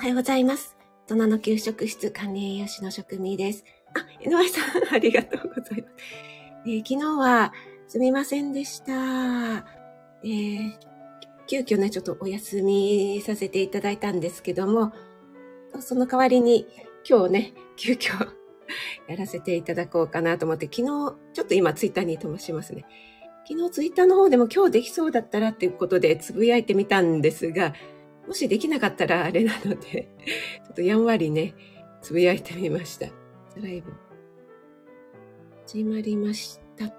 おはようございます。大人の給食室管理栄養士の職味です。あ、井上さん、ありがとうございます。えー、昨日はすみませんでした。えー、急遽ね、ちょっとお休みさせていただいたんですけども、その代わりに今日ね、急遽やらせていただこうかなと思って、昨日、ちょっと今ツイッターに飛ばしますね。昨日ツイッターの方でも今日できそうだったらっていうことでつぶやいてみたんですが、もしできなかったらあれなので、ちょっとやんわりね、つぶやいてみました。ライブ。始まりました。は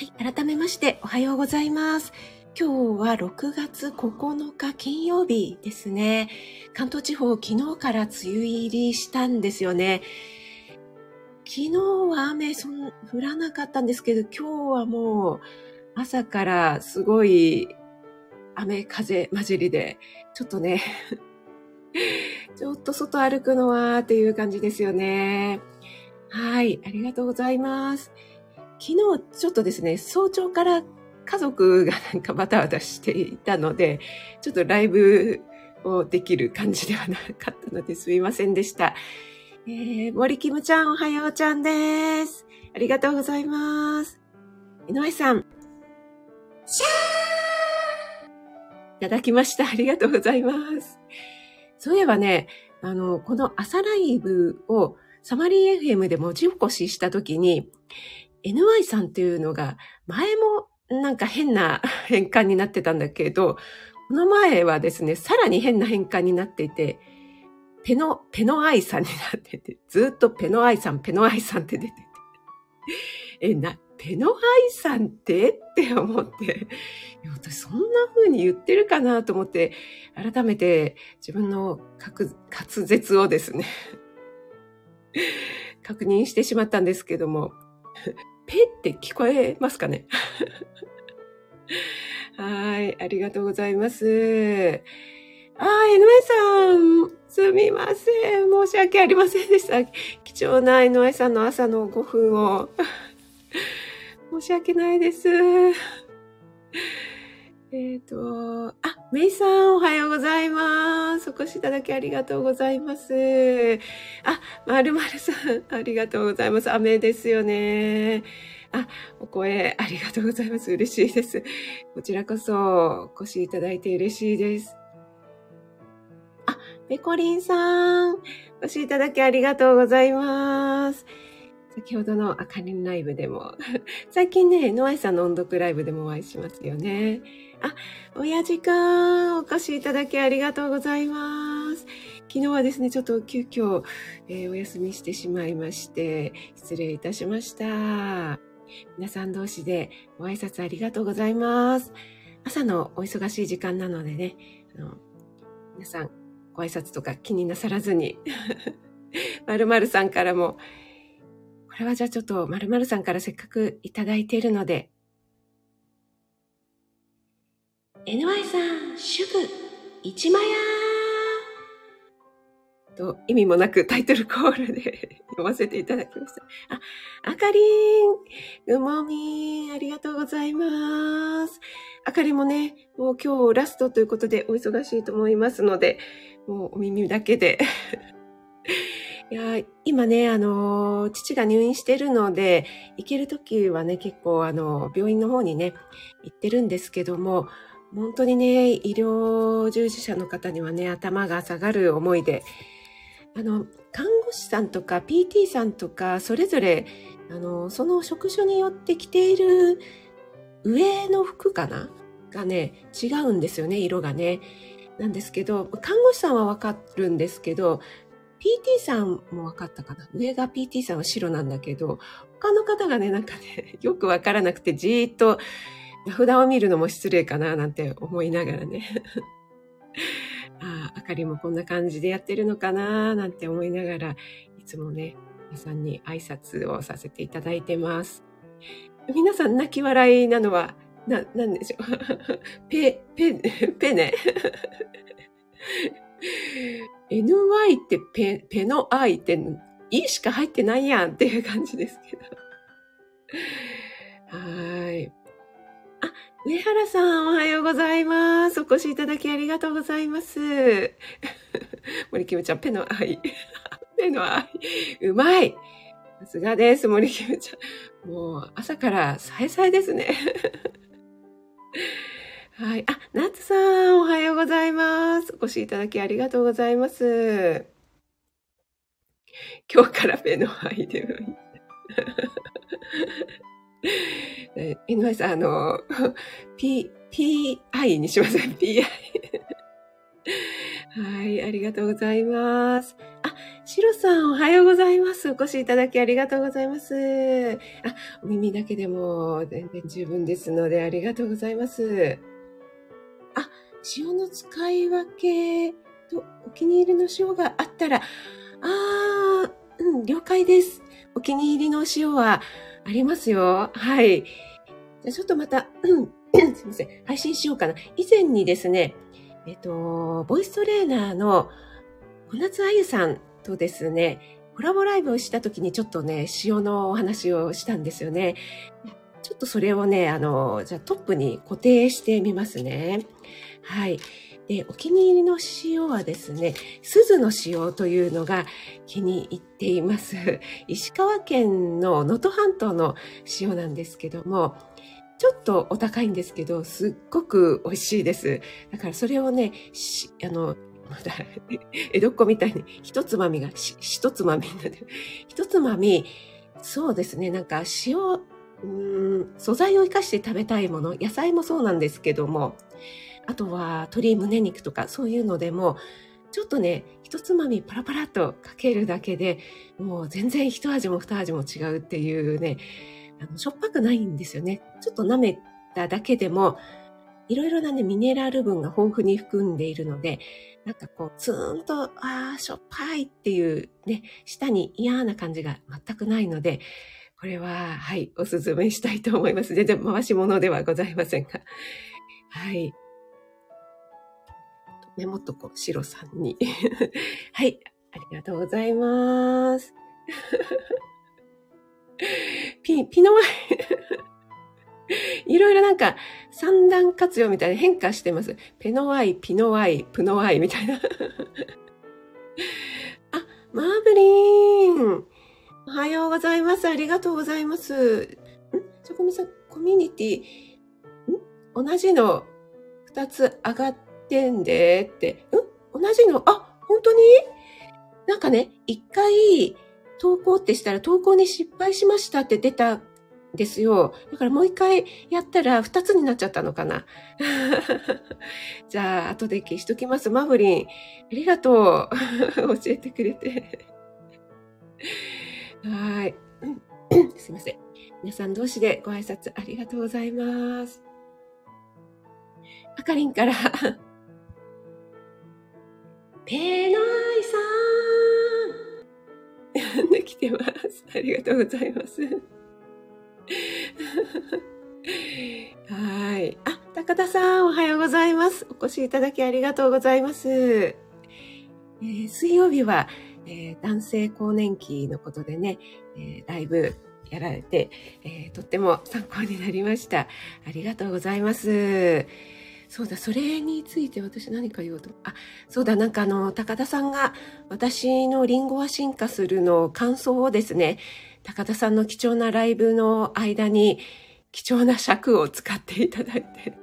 い、改めましておはようございます。今日は6月9日金曜日ですね。関東地方昨日から梅雨入りしたんですよね。昨日は雨そん降らなかったんですけど、今日はもう朝からすごい雨風混じりで、ちょっとね ちょっと外歩くのはっていう感じですよね。はい、ありがとうございます。昨日ちょっとですね、早朝から家族がなんかバタバタしていたので、ちょっとライブをできる感じではなかったのですみませんでした。えー、森キムちゃんおはようちゃんです。ありがとうございます。井上さん。シャーいただきました。ありがとうございます。そういえばね、あの、この朝ライブをサマリー FM で文字起こししたときに、NY さんっていうのが前もなんか変な変換になってたんだけど、この前はですね、さらに変な変換になっていて、ペノ、ペノアイさんになってて、ずっとペノアイさん、ペノアイさんって出てて。え、な、ペノアイさんって？って思って、私そんな風に言ってるかなと思って、改めて自分の滑舌をですね、確認してしまったんですけども、ペって聞こえますかね？はい、ありがとうございます。ああ、江上さん、すみません。申し訳ありませんでした。貴重な江上さんの朝の5分を。申し訳ないです。えっ、と、あ、メイさんおはようございます。お越しいただきありがとうございます。あ、まるまるさん、ありがとうございます。雨ですよね。あ、お声ありがとうございます。嬉しいです。こちらこそお越しいただいて嬉しいです。あ、ペコリンさん、お越しいただきありがとうございます。先ほどのあかりんライブでも、最近ね、ノアイさんの音読ライブでもお会いしますよね。あ、親父くん、お越しいただきありがとうございます。昨日はですね、ちょっと急遽、えー、お休みしてしまいまして、失礼いたしました。皆さん同士でご挨拶ありがとうございます。朝のお忙しい時間なのでね、あの皆さんご挨拶とか気になさらずに、まるまるさんからも、れはじゃあちょっとまるまるさんからせっかくいただいているので、NY さん、主婦、一枚やと意味もなくタイトルコールで 読ませていただきました。あ、あかりん、ぐもみありがとうございます。あかりもね、もう今日ラストということでお忙しいと思いますので、もうお耳だけで。いや今ね、あの、父が入院してるので、行けるときはね、結構あの、病院の方にね、行ってるんですけども、本当にね、医療従事者の方にはね、頭が下がる思いで、あの、看護師さんとか PT さんとか、それぞれ、あの、その職種によって着ている上の服かな？がね、違うんですよね、色がね。なんですけど、看護師さんはわかるんですけど、PT さんも分かったかな？上が PT さんは白なんだけど、他の方がね、なんかね、よくわからなくてじーっと札を見るのも失礼かななんて思いながらね。ああ、あかりもこんな感じでやってるのかななんて思いながら、いつもね、皆さんに挨拶をさせていただいてます。皆さん泣き笑いなのは、な、なんでしょう？ペ、ペ、ペね。Ny ってペ、ペの愛って、いしか入ってないやんっていう感じですけど。はい。あ、上原さん、おはようございます。お越しいただきありがとうございます。森キムちゃん、ペの愛。ペの愛。うまい。さすがです、森キムちゃん。もう、朝からさえさえですね。はい。あ、ナツさん、おはようございます。お越しいただきありがとうございます。今日からペの愛でもいい。井上さん、あの、P、PI にしません。PI。はい、ありがとうございます。あ、シロさん、おはようございます。お越しいただきありがとうございます。あ、お耳だけでも全然十分ですので、ありがとうございます。あ、塩の使い分けとお気に入りの塩があったら、あー、うん、了解です。お気に入りの塩は、ありますよ。はい。じゃちょっとまた、うん、すいません。配信しようかな。以前にですね、えっと、ボイストレーナーの小夏あゆさんとですね、コラボライブをした時にちょっとね、塩のお話をしたんですよね。ちょっとそれをね、あの、じゃあトップに固定してみますね。はい。で、お気に入りの塩はですね、鈴の塩というのが気に入っています。石川県の能登半島の塩なんですけども、ちょっとお高いんですけど、すっごく美味しいです。だからそれをね、あの、まだ、江戸っ子みたいに一つまみが一つまみになって。一つまみ、そうですね、なんか塩、素材を生かして食べたいもの、野菜もそうなんですけども、あとは鶏胸肉とかそういうのでも、ちょっとね、一つまみパラパラっとかけるだけで、もう全然一味も二味も違うっていうね、あのしょっぱくないんですよね。ちょっと舐めただけでも、いろいろなね、ミネラル分が豊富に含んでいるので、なんかこう、ツーンと、ああ、しょっぱいっていうね、舌に嫌な感じが全くないので、これは、はい、おすすめしたいと思います。全然回し物ではございませんが。はい。メモっとこう、シロさんに。はい、ありがとうございます。ピ、ピノワイいろいろなんか三段活用みたいな変化してます。ペノワイ、ピノワイ、プノワイみたいな。あ、マーブリン。おはようございます。ありがとうございます。んチョコミさん、コミュニティ、ん？同じの二つ上がってんでって。ん？同じの？あ、本当に？なんかね、一回投稿ってしたら投稿に失敗しましたって出たんですよ。だからもう一回やったら二つになっちゃったのかな。じゃあ、後で消しときます。マブリン。ありがとう。教えてくれて。はい。すいません。皆さん同士でご挨拶ありがとうございます。あかりんから ペノイさんできてます。ありがとうございます。はい。あ、高田さん、おはようございます。お越しいただきありがとうございます。えー、水曜日は、えー、男性更年期のことでね、えー、ライブやられて、えー、とっても参考になりました。ありがとうございます。そうだ、それについて私何か言おうと。あ、そうだ、なんかあの、高田さんが私のリンゴは進化するの感想をですね、高田さんの貴重なライブの間に貴重な尺を使っていただいて、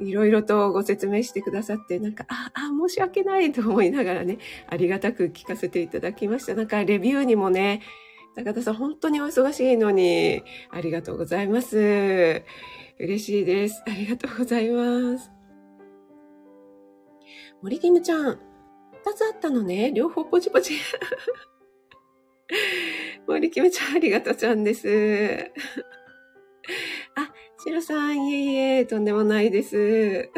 いろいろとご説明してくださって、なんか、あ、あ、申し訳ないと思いながらね、ありがたく聞かせていただきました。なんかレビューにもね、高田さん本当にお忙しいのに、ありがとうございます。嬉しいです。ありがとうございます。森キムちゃん、二つあったのね。両方ポチポチ。森キムちゃん、ありがとうちゃんです。シロさん、いえいえ、とんでもないです。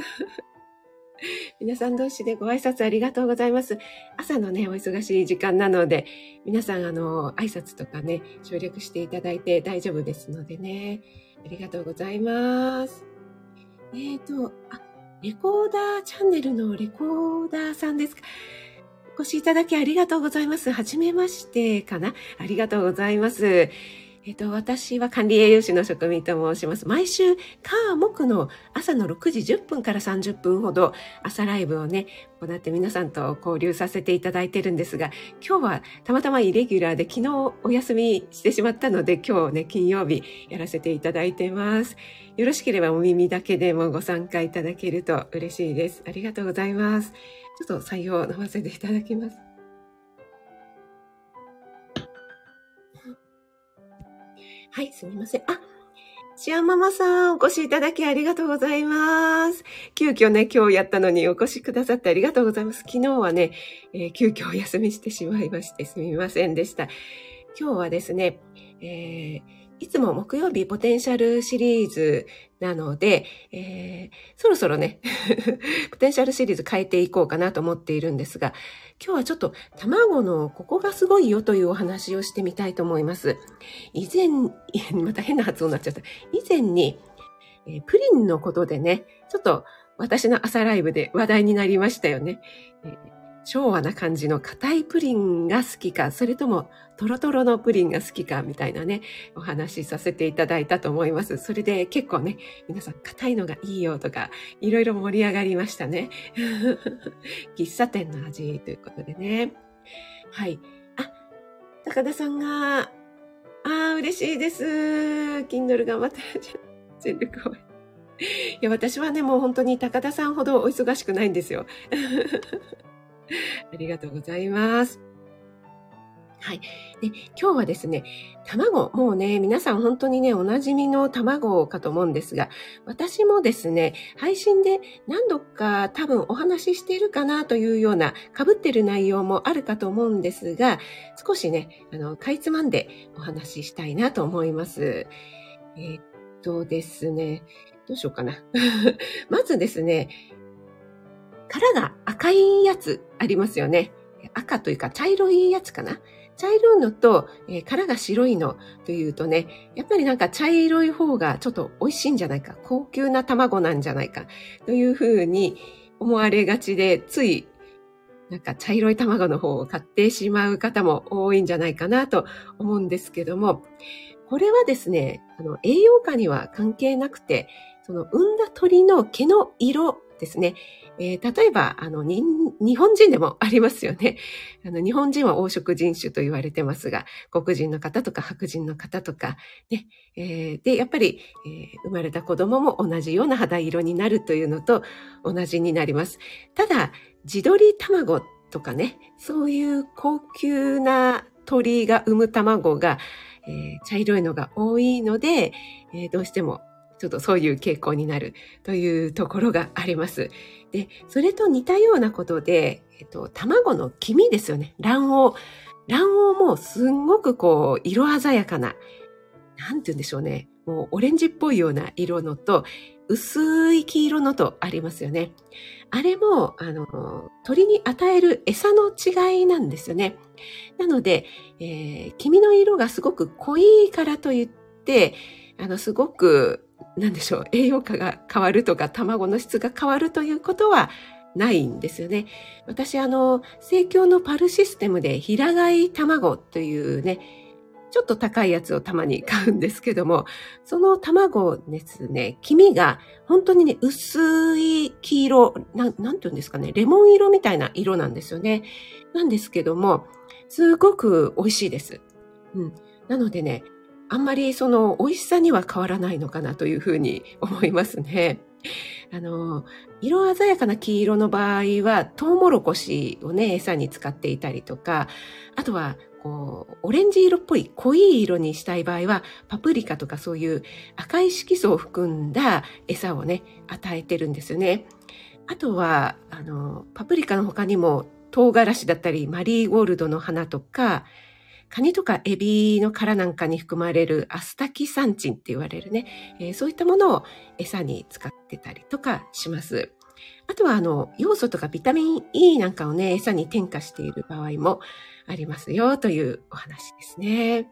皆さん同士でご挨拶ありがとうございます。朝のね、お忙しい時間なので、皆さん、あの、挨拶とかね、省略していただいて大丈夫ですのでね。ありがとうございます。えっ、ー、と、あ、レコーダーチャンネルのレコーダーさんですか。お越しいただきありがとうございます。はじめましてかなありがとうございます。えっと、私は管理栄養士の職味と申します。毎週、火木の朝の6時10分から30分ほど朝ライブをね、行って皆さんと交流させていただいてるんですが、今日はたまたまイレギュラーで昨日お休みしてしまったので、今日ね、金曜日やらせていただいてます。よろしければお耳だけでもご参加いただけると嬉しいです。ありがとうございます。ちょっと採用飲ませていただきます。はい、すみません。あ、シアママさん、お越しいただきありがとうございます。急遽ね、今日やったのにお越しくださってありがとうございます。昨日はね、えー、急遽お休みしてしまいましてすみませんでした。今日はですね、えーいつも木曜日ポテンシャルシリーズなので、えー、そろそろね ポテンシャルシリーズ変えていこうかなと思っているんですが、今日はちょっと卵のここがすごいよというお話をしてみたいと思います。以前、また変な発音になっちゃった。以前に、えー、プリンのことでね、ちょっと私の朝ライブで話題になりましたよね。えー昭和な感じの硬いプリンが好きか、それともトロトロのプリンが好きかみたいなね、お話しさせていただいたと思います。それで結構ね、皆さん硬いのがいいよとか、いろいろ盛り上がりましたね。喫茶店の味ということでね。はい。あ、高田さんが、ああ、嬉しいです。Kindle 頑張って。全力応援。いや、私はね、もう本当に高田さんほどお忙しくないんですよ。ありがとうございます。はい。で、今日はですね、卵、もうね、皆さん本当にね、おなじみの卵かと思うんですが、私もですね、配信で何度か多分お話ししているかなというような被ってる内容もあるかと思うんですが、少しね、あの、かいつまんでお話ししたいなと思います。えー、っとですね、どうしようかな。まずですね、殻が赤いやつありますよね。赤というか茶色いやつかな。茶色いのと、えー、殻が白いのというとね、やっぱりなんか茶色い方がちょっと美味しいんじゃないか、高級な卵なんじゃないか、というふうに思われがちで、ついなんか茶色い卵の方を買ってしまう方も多いんじゃないかなと思うんですけども、これはですね、あの栄養価には関係なくて、その産んだ鳥の毛の色ですね。えー、例えば、あの、日本人でもありますよね。あの、日本人は黄色人種と言われてますが、黒人の方とか白人の方とか、ね、えー、で、やっぱり、えー、生まれた子供も同じような肌色になるというのと同じになります。ただ、地鶏卵とかね、そういう高級な鳥が産む卵が、えー、茶色いのが多いので、えー、どうしてもちょっとそういう傾向になるというところがあります。で、それと似たようなことで、えっと、卵の黄身ですよね。卵黄。卵黄もすんごくこう、色鮮やかな、なんて言うんでしょうね。もうオレンジっぽいような色のと、薄い黄色のとありますよね。あれも、あの、鳥に与える餌の違いなんですよね。なので、えー、黄身の色がすごく濃いからといって、あの、すごく何でしょう、栄養価が変わるとか、卵の質が変わるということはないんですよね。私、あの、生協のパルシステムで平飼い卵というね、ちょっと高いやつをたまに買うんですけども、その卵ですね、黄身が本当にね、薄い黄色、ななんて言うんですかね、レモン色みたいな色なんですよね。なんですけども、すごく美味しいです。うん。なのでね、あんまりその美味しさには変わらないのかなというふうに思いますね。あの、色鮮やかな黄色の場合は、トウモロコシをね、餌に使っていたりとか、あとは、こう、オレンジ色っぽい濃い色にしたい場合は、パプリカとかそういう赤い色素を含んだ餌をね、与えてるんですよね。あとは、あの、パプリカの他にも、唐辛子だったり、マリーゴールドの花とか、カニとかエビの殻なんかに含まれるアスタキサンチンって言われるね、えー、そういったものを餌に使ってたりとかします。あとは、あの、要素とかビタミン E なんかをね、餌に添加している場合もありますよというお話ですね。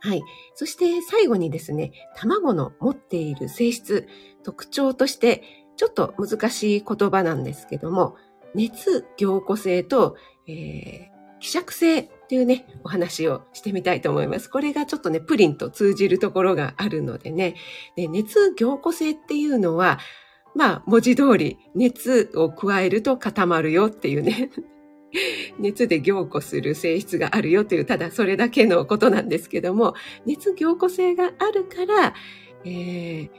はい。そして最後にですね、卵の持っている性質、特徴として、ちょっと難しい言葉なんですけども、熱凝固性と、えー、希釈性っていうね、お話をしてみたいと思います。これがちょっとね、プリンと通じるところがあるのでね。で熱凝固性っていうのは、まあ、文字通り、熱を加えると固まるよっていうね。熱で凝固する性質があるよという、ただそれだけのことなんですけども、熱凝固性があるから、えー、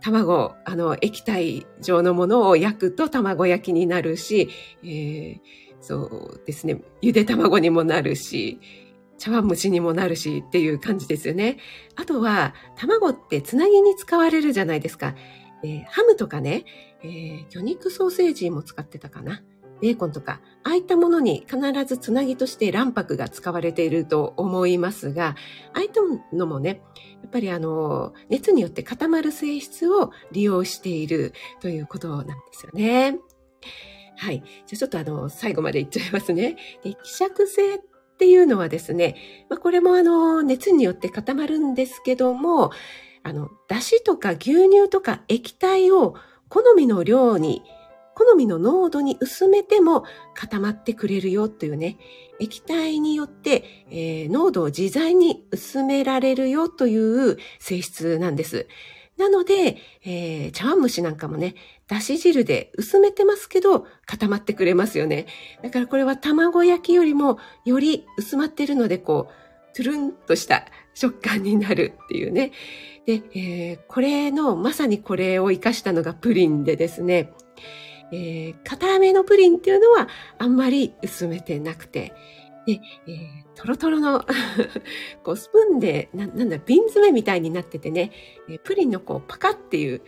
卵、あの、液体状のものを焼くと卵焼きになるし、えー、そうですね、ゆで卵にもなるし、茶碗蒸しにもなるしっていう感じですよね。あとは、卵ってつなぎに使われるじゃないですか。えー、ハムとかね、えー、魚肉ソーセージも使ってたかな。ベーコンとか、ああいったものに必ずつなぎとして卵白が使われていると思いますが、ああいったのもね、やっぱりあの、熱によって固まる性質を利用しているということなんですよね。はい。じゃあちょっとあの、最後まで言っちゃいますね。で希釈性っていうのはですね、まあ、これもあの、熱によって固まるんですけども、あの、だしとか牛乳とか液体を好みの量に好みの濃度に薄めても固まってくれるよというね、液体によって、えー、濃度を自在に薄められるよという性質なんです。なので、えー、茶碗蒸しなんかもね、だし汁で薄めてますけど固まってくれますよね。だからこれは卵焼きよりもより薄まってるので、こう、トゥルンとした食感になるっていうね。で、えー、これの、まさにこれを活かしたのがプリンでですね、えー、固めのプリンっていうのはあんまり薄めてなくて、で、えー、トロトロの こうスプーンでな、なんだ、瓶詰めみたいになっててね、えプリンのこうパカっていう、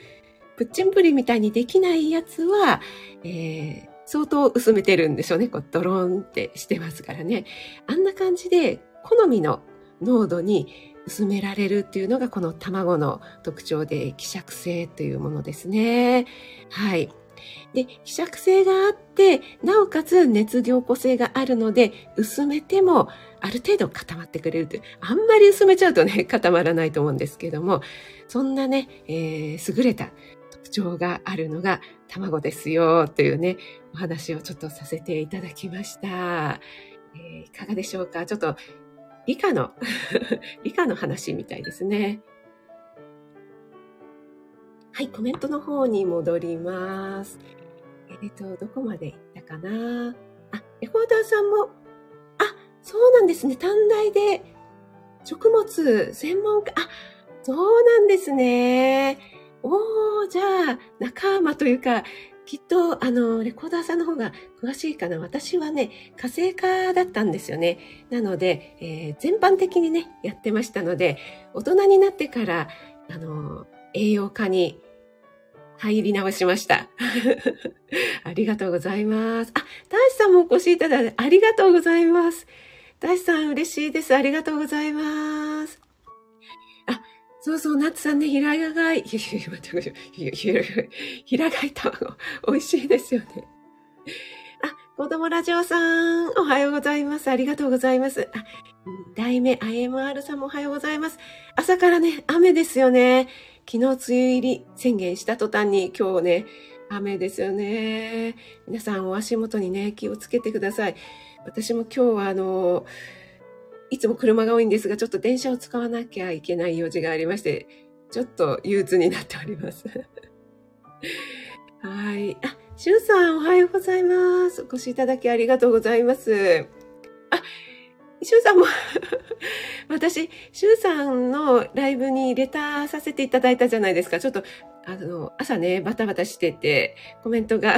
プッチンプリンみたいにできないやつは、えー、相当薄めてるんでしょうね。こうドローンってしてますからね。あんな感じで好みの濃度に薄められるっていうのがこの卵の特徴で希釈性というものですね。はい。で、希釈性があって、なおかつ熱凝固性があるので、薄めてもある程度固まってくれるという。あんまり薄めちゃうとね、固まらないと思うんですけども、そんなね、えー、優れた特徴があるのが卵ですよ、というね、お話をちょっとさせていただきました。えー、いかがでしょうか？ちょっと理科の 理科の話みたいですね。はい、コメントの方に戻ります。えっ、ー、と、どこまで行ったかな？あ、レコーダーさんも、あ、そうなんですね。短大で食物専門家、あ、そうなんですね。おー、じゃあ、仲間というか、きっと、あの、レコーダーさんの方が詳しいかな。私はね、火星科だったんですよね。なので、えー、全般的にね、やってましたので、大人になってから、あの、栄養科に入り直しました。ありがとうございます。あ、大志さんもお越しいただいてありがとうございます。大志さん嬉しいです。ありがとうございます。あ、そうそう、ナッツさんね、平飼い、平飼い卵、美味しいですよね。あ、子供ラジオさん、おはようございます。ありがとうございます。あ、代目 IMR さんもおはようございます。朝からね、雨ですよね。昨日梅雨入り宣言した途端に今日ね、雨ですよね。皆さんお足元にね、気をつけてください。私も今日はあの、いつも車が多いんですが、ちょっと電車を使わなきゃいけない用事がありまして、ちょっと憂鬱になっております。はい。あ、しゅうさんおはようございます。お越しいただきありがとうございます。あ、シュウさんも 私、シュウさんのライブにレターさせていただいたじゃないですか。ちょっと、あの、朝ね、バタバタしてて、コメントが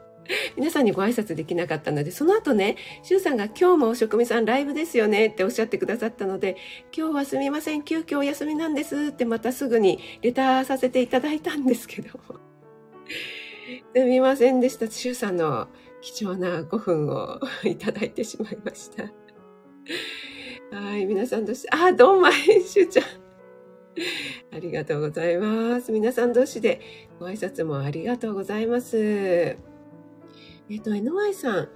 皆さんにご挨拶できなかったので、その後ね、シュウさんが今日も職味さんライブですよねっておっしゃってくださったので、今日はすみません、急遽お休みなんですってまたすぐにレターさせていただいたんですけど、すみませんでした。シュウさんの貴重な5分をいただいてしまいました。はい、皆さんどうし、あ、どうも、しゅうちゃん。ありがとうございます。皆さん同士でご挨拶もありがとうございます。えっ、と、NY さん、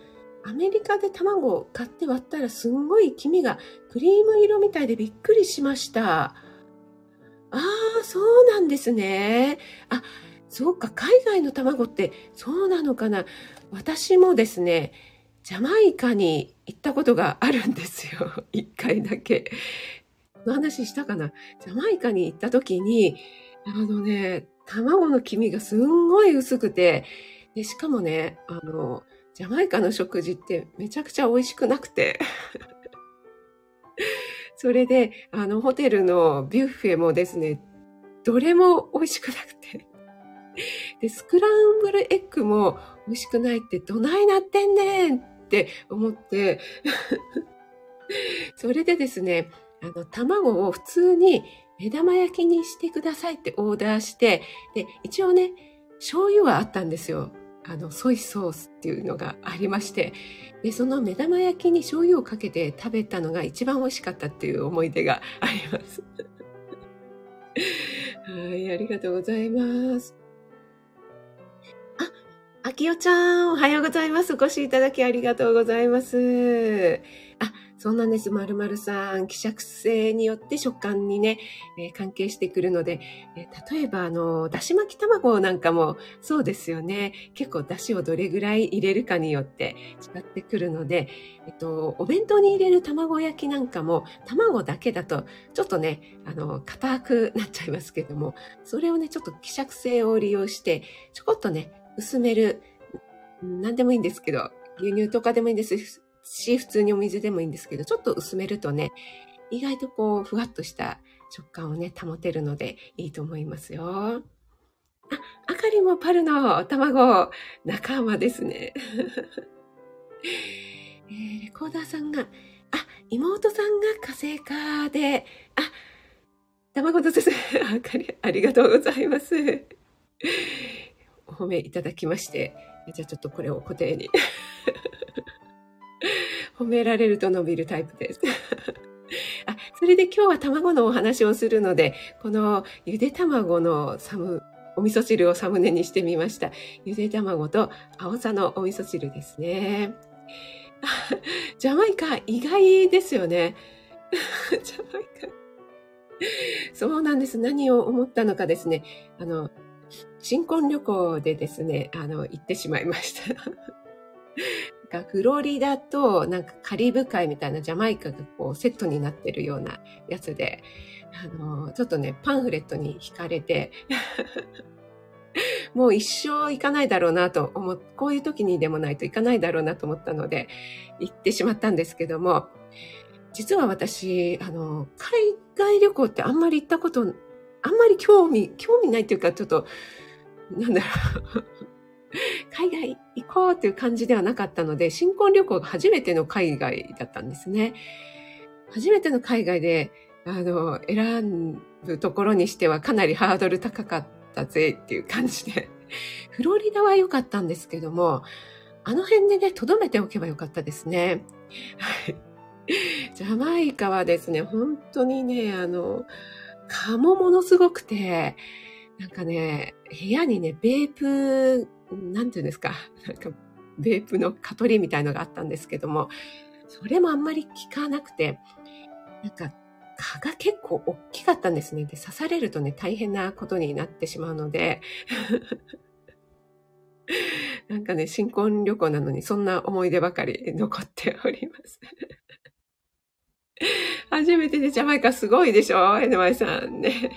アメリカで卵を買って割ったらすんごい黄身がクリーム色みたいでびっくりしました。ああ、そうなんですね。あ、そうか、海外の卵ってそうなのかな。私もですね、ジャマイカに行ったことがあるんですよ。一回だけ。の話したかな？ジャマイカに行った時に、あのね、卵の黄身がすんごい薄くて、で、しかもね、あの、ジャマイカの食事ってめちゃくちゃ美味しくなくて。それで、あの、ホテルのビュッフェもですね、どれも美味しくなくて。で、スクランブルエッグも美味しくないってどないなってんねんっって思って それでですね、あの、卵を普通に目玉焼きにしてくださいってオーダーして、で、一応ね、醤油はあったんですよ。あの、ソイソースっていうのがありまして、で、その目玉焼きに醤油をかけて食べたのが一番美味しかったっていう思い出があります。はい、ありがとうございます。あ、きおちゃん、おはようございます。お越しいただきありがとうございます。あ、そうなんです。まるまるさん。希釈性によって食感にね、えー、関係してくるので、えー、例えば、あの、だし巻き卵なんかもそうですよね。結構だしをどれぐらい入れるかによって違ってくるので、えっと、お弁当に入れる卵焼きなんかも、卵だけだと、ちょっとね、あの、硬くなっちゃいますけども、それをね、ちょっと希釈性を利用して、ちょこっとね、薄める、何でもいいんですけど、牛乳とかでもいいんですし、普通にお水でもいいんですけど、ちょっと薄めるとね、意外とこう、ふわっとした食感をね、保てるのでいいと思いますよ。あ、あかりもパルの卵、仲間ですね。えー、レコーダーさんが、あ、妹さんが火星かで、あ、卵とですね、あかり、ありがとうございます。褒めいただきまして、じゃあちょっとこれを固定に。褒められると伸びるタイプです。あ、それで今日は卵のお話をするので、このゆで卵のサム、お味噌汁をサムネにしてみました。ゆで卵と青さのお味噌汁ですね。ジャマイカ意外ですよね。ジャマイカ。そうなんです。何を思ったのかですね。あの、新婚旅行でですね、あの、行ってしまいました。なんかフロリダとなんかカリブ海みたいなジャマイカがこうセットになってるようなやつで、あの、ちょっとね、パンフレットに惹かれて もう一生行かないだろうなと思っ、こういう時にでもないと行かないだろうなと思ったので、行ってしまったんですけども、実は私、あの、海外旅行ってあんまり行ったこと、あんまり興味、興味ないっていうか、ちょっと、なんだろう海外行こうっていう感じではなかったので、新婚旅行が初めての海外だったんですね。初めての海外で、あの、選ぶところにしてはかなりハードル高かったぜっていう感じで、フロリダは良かったんですけども、あの辺でね、留めておけばよかったですね。はい。ジャマイカはですね、本当にね、あの、蚊もものすごくて、なんかね、部屋にね、ベープなんていうんですか、なんか、ベープの蚊取りみたいのがあったんですけども、それもあんまり効かなくて、なんか、蚊が結構大きかったんですね。で、刺されるとね、大変なことになってしまうので、なんかね、新婚旅行なのにそんな思い出ばかり残っております。初めてでジャマイカすごいでしょ ?NY さんね。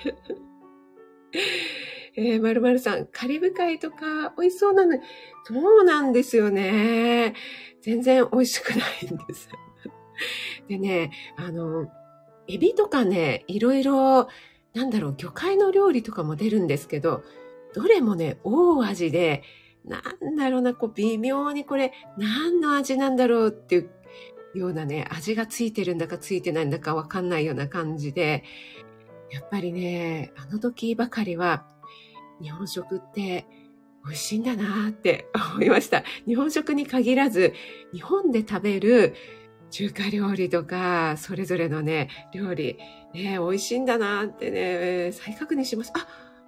えー、まるまるさん、カリブ海とか美味しそうなの、そうなんですよね。全然美味しくないんです。でね、あの、エビとかね、いろいろ、なんだろう、魚介の料理とかも出るんですけど、どれもね、大味で、なんだろうな、こう、微妙にこれ、何の味なんだろうっていうようなね、味がついてるんだかついてないんだかわかんないような感じで、やっぱりね、あの時ばかりは、日本食って美味しいんだなって 思いました。日本食に限らず、日本で食べる中華料理とか、それぞれのね、料理、ね、美味しいんだなってね、再確認します。あ、あ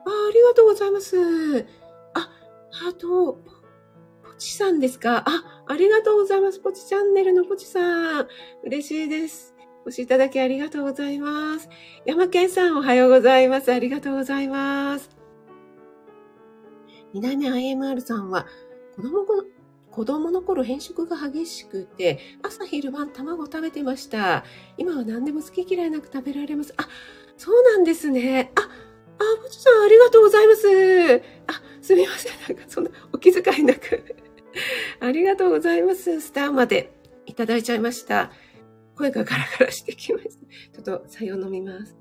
ありがとうございます。あ、あと、ポチさんですか？あ、ありがとうございます。ポチチャンネルのポチさん。嬉しいです。お越しいただきありがとうございます。山健さんおはようございます。ありがとうございます。二代目 IMR さんは、子供子供の頃変色が激しくて、朝昼晩卵食べてました。今は何でも好き嫌いなく食べられます。あ、そうなんですね。あ、あ、ぼちさんありがとうございます。あ、すみません。なんかそんなお気遣いなく ありがとうございます。スターまでいただいちゃいました。声がガラガラしてきました。ちょっと、さよ飲みます。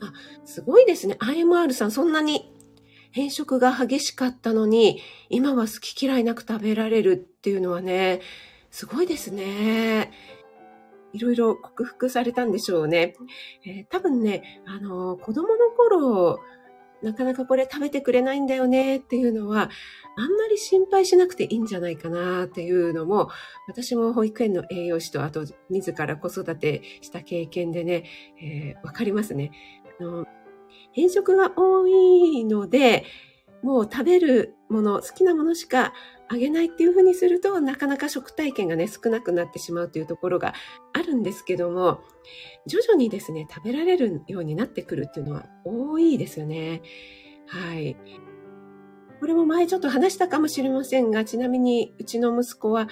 あ、すごいですね。IMR さん、そんなに変色が激しかったのに、今は好き嫌いなく食べられるっていうのはね、すごいですね。いろいろ克服されたんでしょうね。えー、多分ね、あの、子供の頃、なかなかこれ食べてくれないんだよねっていうのは、あんまり心配しなくていいんじゃないかなっていうのも、私も保育園の栄養士と、あと自ら子育てした経験でね、えー、わかりますね。あの変色が多いので、もう食べるもの、好きなものしかあげないっていうふうにすると、なかなか食体験がね、少なくなってしまうというところがあるんですけども、徐々にですね、食べられるようになってくるっていうのは多いですよね。はい。これも前ちょっと話したかもしれませんが、ちなみにうちの息子は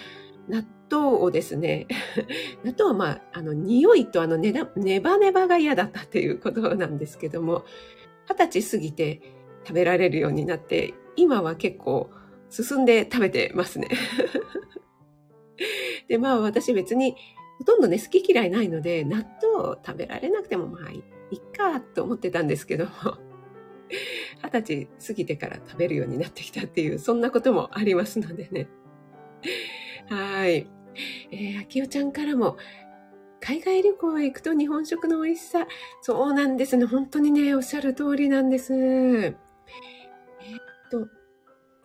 納豆をですね、納豆はまあ、あの、匂いとあのネネバネバが嫌だったっていうことなんですけども、二十歳過ぎて食べられるようになって、今は結構進んで食べてますね。で、まあ私別にほとんどね、好き嫌いないので、納豆を食べられなくてもまあいいかと思ってたんですけども、二十歳過ぎてから食べるようになってきたっていう、そんなこともありますのでね。はい。えー、秋代ちゃんからも、海外旅行へ行くと日本食の美味しさ。そうなんですね。本当にね、おっしゃる通りなんです。と、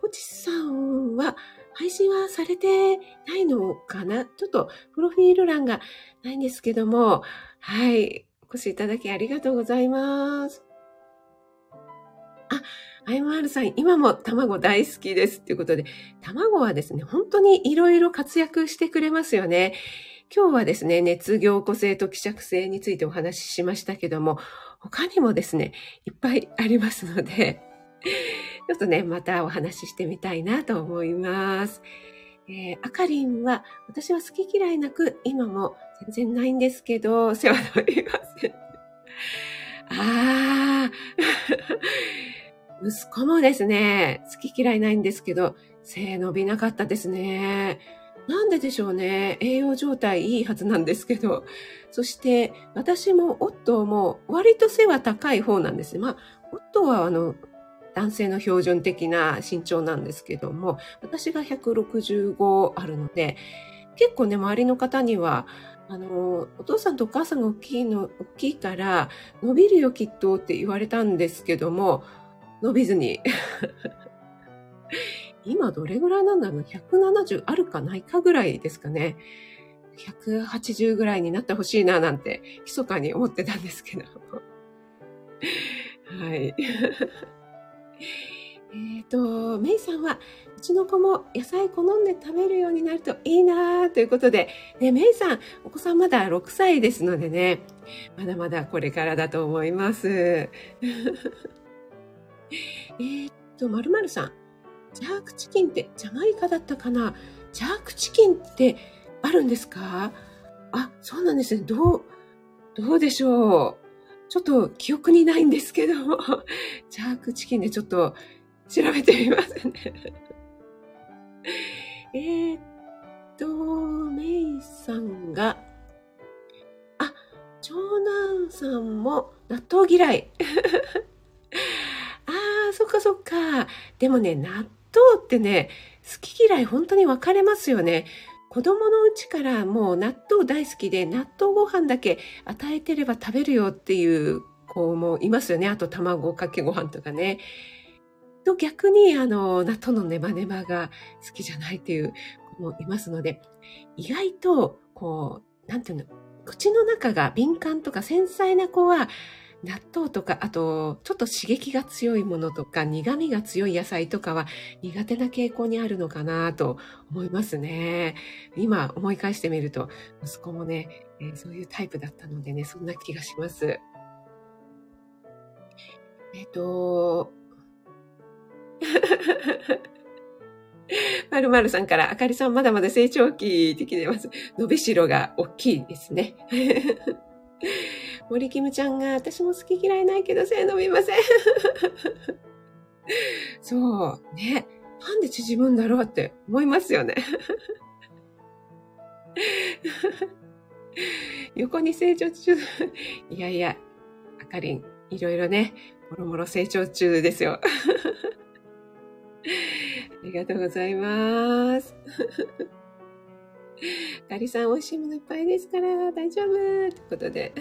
ポチさんは配信はされてないのかな？ちょっとプロフィール欄がないんですけども、はい。お越しいただきありがとうございます。あ、IMR さん、今も卵大好きですっていうことで、卵はですね、本当にいろいろ活躍してくれますよね。今日はですね、熱凝固性と希釈性についてお話ししましたけども、他にもですね、いっぱいありますので、ちょっとね、またお話ししてみたいなと思います。えー、あかりんは、私は好き嫌いなく、今も全然ないんですけど、世話になりません。ああ、息子もですね、好き嫌いないんですけど、背伸びなかったですね。なんででしょうね。栄養状態いいはずなんですけど。そして、私も夫も割と背は高い方なんですね。まあ、夫はあの、男性の標準的な身長なんですけども、私が165あるので、結構ね、周りの方には、あの、お父さんとお母さんが大きいの、大きいから、伸びるよきっとって言われたんですけども、伸びずに 今どれぐらいなんだろう ?170 あるかないかぐらいですかね。180ぐらいになってほしいななんて、密かに思ってたんですけど。はい。えっと、メイさんは、うちの子も野菜好んで食べるようになるといいなということで、ね、メイさん、お子さんまだ6歳ですのでね、まだまだこれからだと思います。えっと、まるまるさん、ジャークチキンってジャマイカだったかな？ジャークチキンってあるんですか？あ、そうなんですね。どう、どうでしょう？ちょっと記憶にないんですけども、ジャークチキンでちょっと調べてみますね。えっと、メイさんが、あ、長男さんも納豆嫌い。ああ、そっかそっか。でもね、納豆ってね、好き嫌い本当に分かれますよね。子供のうちからもう納豆大好きで納豆ご飯だけ与えてれば食べるよっていう子もいますよね。あと卵かけご飯とかね。と逆にあの納豆のネバネバが好きじゃないっていう子もいますので、意外とこう、なんていうの、口の中が敏感とか繊細な子は納豆とか、あと、ちょっと刺激が強いものとか、苦味が強い野菜とかは苦手な傾向にあるのかなと思いますね。今思い返してみると、息子もね、えー、そういうタイプだったのでね、そんな気がします。えっ、ー、と、まるまるさんから、あかりさんまだまだ成長期ってきてます。伸びしろが大きいですね。森キムちゃんが、私も好き嫌いないけど背伸びません。そう。ね。なんで縮むんだろうって思いますよね。横に成長中。いやいや、あかりん、いろいろね、もろもろ成長中ですよ。ありがとうございます。あかりさん、美味しいものいっぱいですから、大丈夫ということで。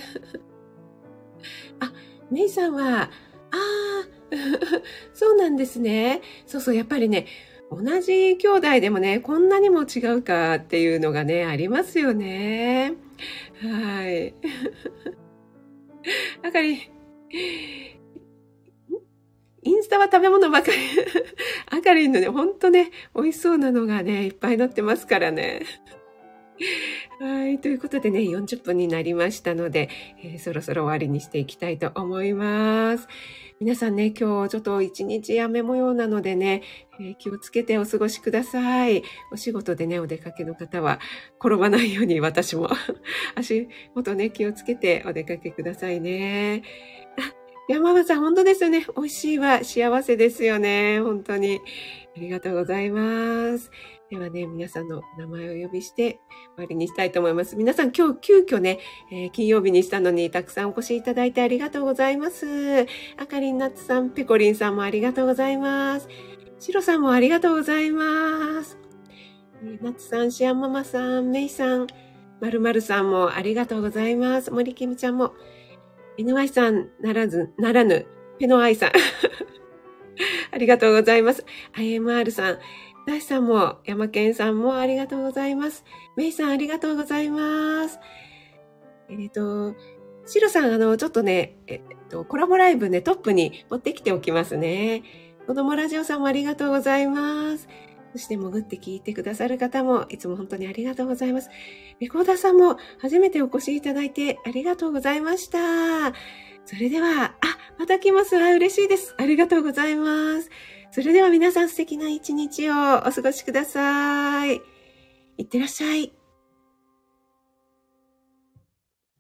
あ、メイさんは、ああ、そうなんですね。そうそう、やっぱりね、同じ兄弟でもね、こんなにも違うかっていうのがね、ありますよね。はい。あかり、インスタは食べ物ばかり。あかりのね、ほんとね、美味しそうなのがね、いっぱい載ってますからね。はい。ということでね、40分になりましたので、えー、そろそろ終わりにしていきたいと思います。皆さんね、今日ちょっと一日雨模様なのでね、えー、気をつけてお過ごしください。お仕事でね、お出かけの方は転ばないように私も 足元ね、気をつけてお出かけくださいね。山間さん、本当ですよね。美味しいは幸せですよね。本当に。ありがとうございます。ではね、皆さんの名前を呼びして終わりにしたいと思います。皆さん今日急遽ね、えー、金曜日にしたのにたくさんお越しいただいてありがとうございます。あかりんなつさん、ぺこりんさんもありがとうございます。しろさんもありがとうございます。なつさん、しあんママさん、めいさん、まるまるさんもありがとうございます。森きむちゃんも、NY さんならず、ならぬ、ペノアイさん。ありがとうございます。IMR さん、ダシさんも、山健さんもありがとうございます。メイさんありがとうございます。えっ、ー、と、シロさん、あの、ちょっとね、えっ、と、コラボライブね、トップに持ってきておきますね。子供ラジオさんもありがとうございます。そして潜って聞いてくださる方もいつも本当にありがとうございます。レコーダーさんも初めてお越しいただいてありがとうございました。それでは、あ、また来ますわ。嬉しいです。ありがとうございます。それでは皆さん素敵な一日をお過ごしください。いってらっしゃい。